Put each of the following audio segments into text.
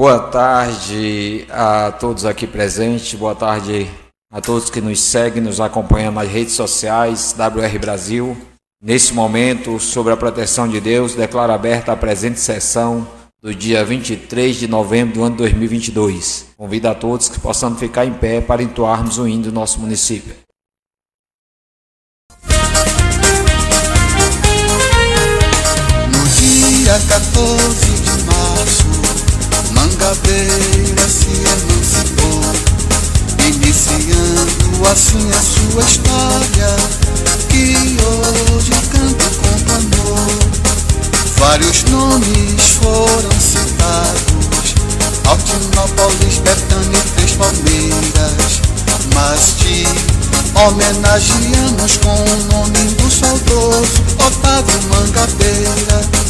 Boa tarde a todos aqui presentes, boa tarde a todos que nos seguem, nos acompanham nas redes sociais, WR Brasil. Nesse momento, sobre a proteção de Deus, declaro aberta a presente sessão do dia 23 de novembro do ano 2022. Convido a todos que possamos ficar em pé para entoarmos o hino do nosso município. No dia 14 de março, Mangabeira se emancipou, iniciando assim a sua história, que hoje canto com amor. Vários nomes foram citados, Altinópolis, Betânia e Três Palmeiras, mas te homenageamos com o nome do saudoso Otávio Mangabeira.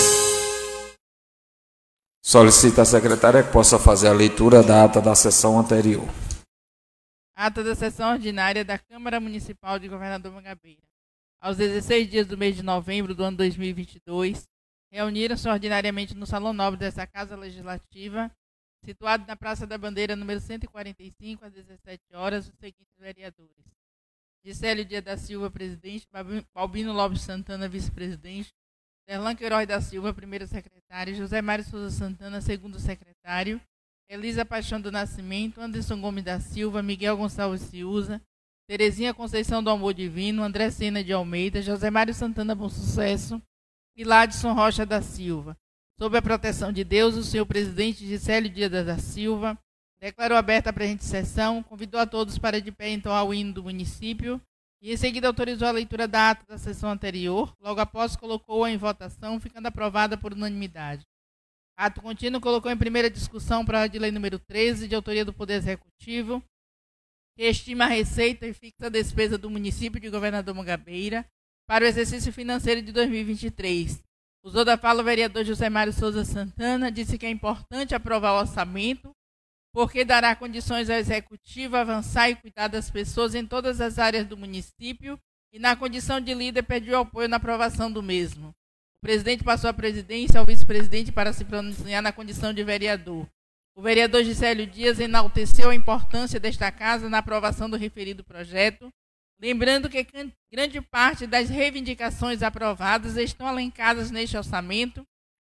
Solicita a secretária que possa fazer a leitura da ata da sessão anterior. Ata da sessão ordinária da Câmara Municipal de Governador Mangabeira. Aos 16 dias do mês de novembro do ano 2022, reuniram-se ordinariamente no Salão Nobre desta Casa Legislativa, situado na Praça da Bandeira, número 145, às 17 horas, os seguintes vereadores. Gisélio Dia da Silva, presidente, Balbino Lopes Santana, vice-presidente, Derlan Queiroz da Silva, primeiro secretário, José Mário Souza Santana, segundo secretário, Elisa Paixão do Nascimento, Anderson Gomes da Silva, Miguel Gonçalves Ciuza, Terezinha Conceição do Amor Divino, André Sena de Almeida, José Mário Santana Bom Sucesso e Ladson Rocha da Silva. Sob a proteção de Deus, o senhor presidente Gisélio Dias da Silva declarou aberta a presente sessão, convidou a todos para de pé entoar o hino do município e em seguida autorizou a leitura da ata da sessão anterior. Logo após, colocou-a em votação, ficando aprovada por unanimidade. Ato contínuo colocou em primeira discussão a de lei número 13, de autoria do Poder Executivo, que estima a receita e fixa a despesa do município de Governador Mangabeira para o exercício financeiro de 2023. Usou da fala o vereador José Mário Souza Santana, disse que é importante aprovar o orçamento porque dará condições ao executivo avançar e cuidar das pessoas em todas as áreas do município e, na condição de líder, pediu apoio na aprovação do mesmo. O presidente passou a presidência ao vice-presidente para se pronunciar na condição de vereador. O vereador Gisélio Dias enalteceu a importância desta casa na aprovação do referido projeto, lembrando que grande parte das reivindicações aprovadas estão alencadas neste orçamento,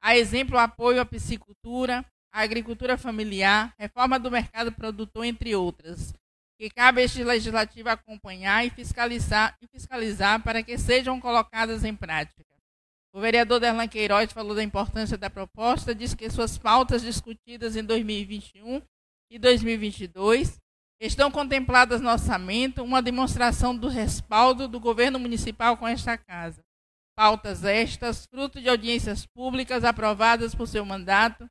a exemplo apoio à piscicultura, a agricultura familiar, reforma do mercado produtor, entre outras, que cabe a este legislativo acompanhar e fiscalizar, e fiscalizar para que sejam colocadas em prática. O vereador Derlan Queiroz falou da importância da proposta, disse que suas pautas discutidas em 2021 e 2022 estão contempladas no orçamento, uma demonstração do respaldo do governo municipal com esta casa. Pautas estas, fruto de audiências públicas aprovadas por seu mandato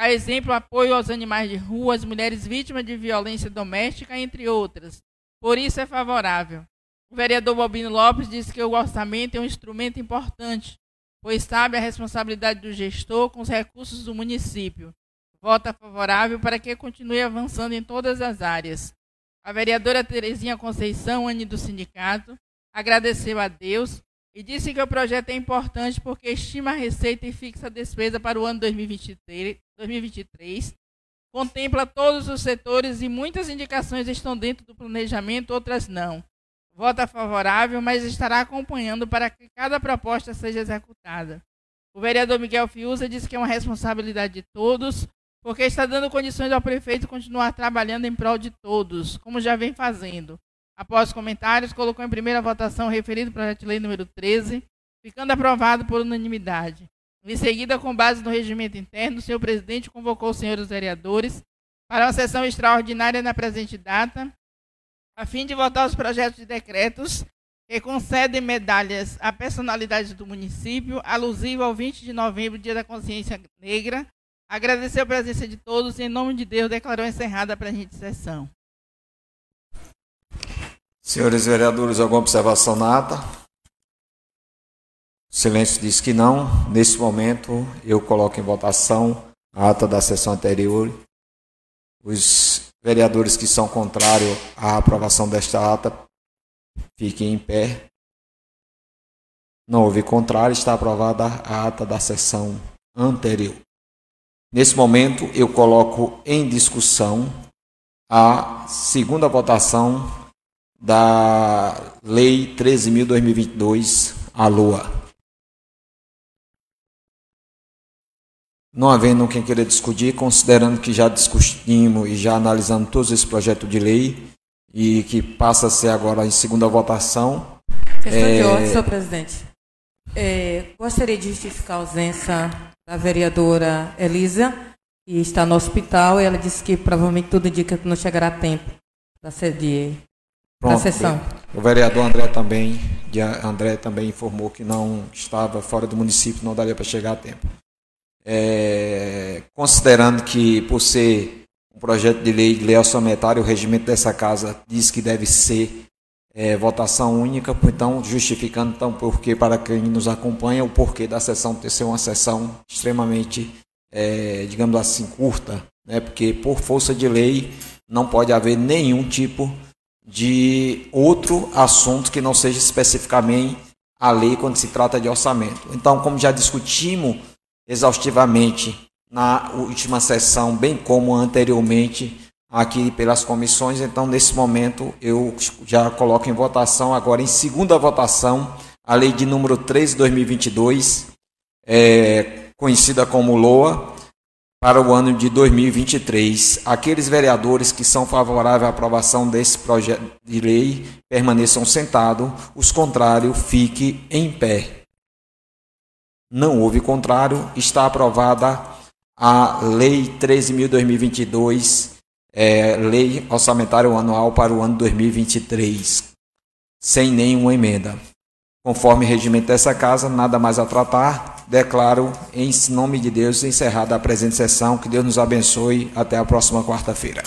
a exemplo, apoio aos animais de rua, às mulheres vítimas de violência doméstica, entre outras. Por isso é favorável. O vereador Bobino Lopes disse que o orçamento é um instrumento importante, pois sabe a responsabilidade do gestor com os recursos do município. vota favorável para que continue avançando em todas as áreas. A vereadora Terezinha Conceição, Anne do sindicato, agradeceu a Deus e disse que o projeto é importante porque estima a receita e fixa a despesa para o ano 2023, 2023 contempla todos os setores e muitas indicações estão dentro do planejamento, outras não. Vota favorável, mas estará acompanhando para que cada proposta seja executada. O vereador Miguel Fiuza disse que é uma responsabilidade de todos, porque está dando condições ao prefeito continuar trabalhando em prol de todos, como já vem fazendo. Após os comentários, colocou em primeira votação o referido projeto de lei número 13, ficando aprovado por unanimidade. Em seguida, com base no regimento interno, o senhor presidente convocou os senhores vereadores para uma sessão extraordinária na presente data, a fim de votar os projetos de decretos que concedem medalhas à personalidade do município, alusivo ao 20 de novembro, Dia da Consciência Negra. Agradecer a presença de todos e, em nome de Deus, declarou encerrada a presente sessão. Senhores vereadores, alguma observação na ata? silêncio diz que não. Nesse momento, eu coloco em votação a ata da sessão anterior. Os vereadores que são contrários à aprovação desta ata, fiquem em pé. Não houve contrário, está aprovada a ata da sessão anterior. Nesse momento, eu coloco em discussão a segunda votação da Lei 13.2022, a LOA. Não havendo quem queira discutir, considerando que já discutimos e já analisamos todos esses projetos de lei e que passa a ser agora em segunda votação. Questão é... de ordem, senhor presidente. É, gostaria de justificar a ausência da vereadora Elisa, que está no hospital, e ela disse que provavelmente tudo indica que não chegará a tempo da sessão. O vereador André também, André também informou que não estava fora do município, não daria para chegar a tempo é, considerando que, por ser um projeto de lei de lei orçamentária, o regimento dessa casa diz que deve ser é, votação única, então justificando então porque para quem nos acompanha o porquê da sessão ter ser uma sessão extremamente, é, digamos assim, curta, né? porque por força de lei não pode haver nenhum tipo de outro assunto que não seja especificamente a lei quando se trata de orçamento. Então, como já discutimos exaustivamente na última sessão, bem como anteriormente aqui pelas comissões. Então, nesse momento, eu já coloco em votação, agora em segunda votação, a lei de número 3 de 2022, é, conhecida como LOA, para o ano de 2023. Aqueles vereadores que são favoráveis à aprovação desse projeto de lei permaneçam sentados, os contrários fiquem em pé. Não houve contrário, está aprovada a Lei 13.2022, é, Lei Orçamentária Anual para o ano 2023, sem nenhuma emenda. Conforme regimento dessa casa, nada mais a tratar, declaro em nome de Deus encerrada a presente sessão. Que Deus nos abençoe. Até a próxima quarta-feira.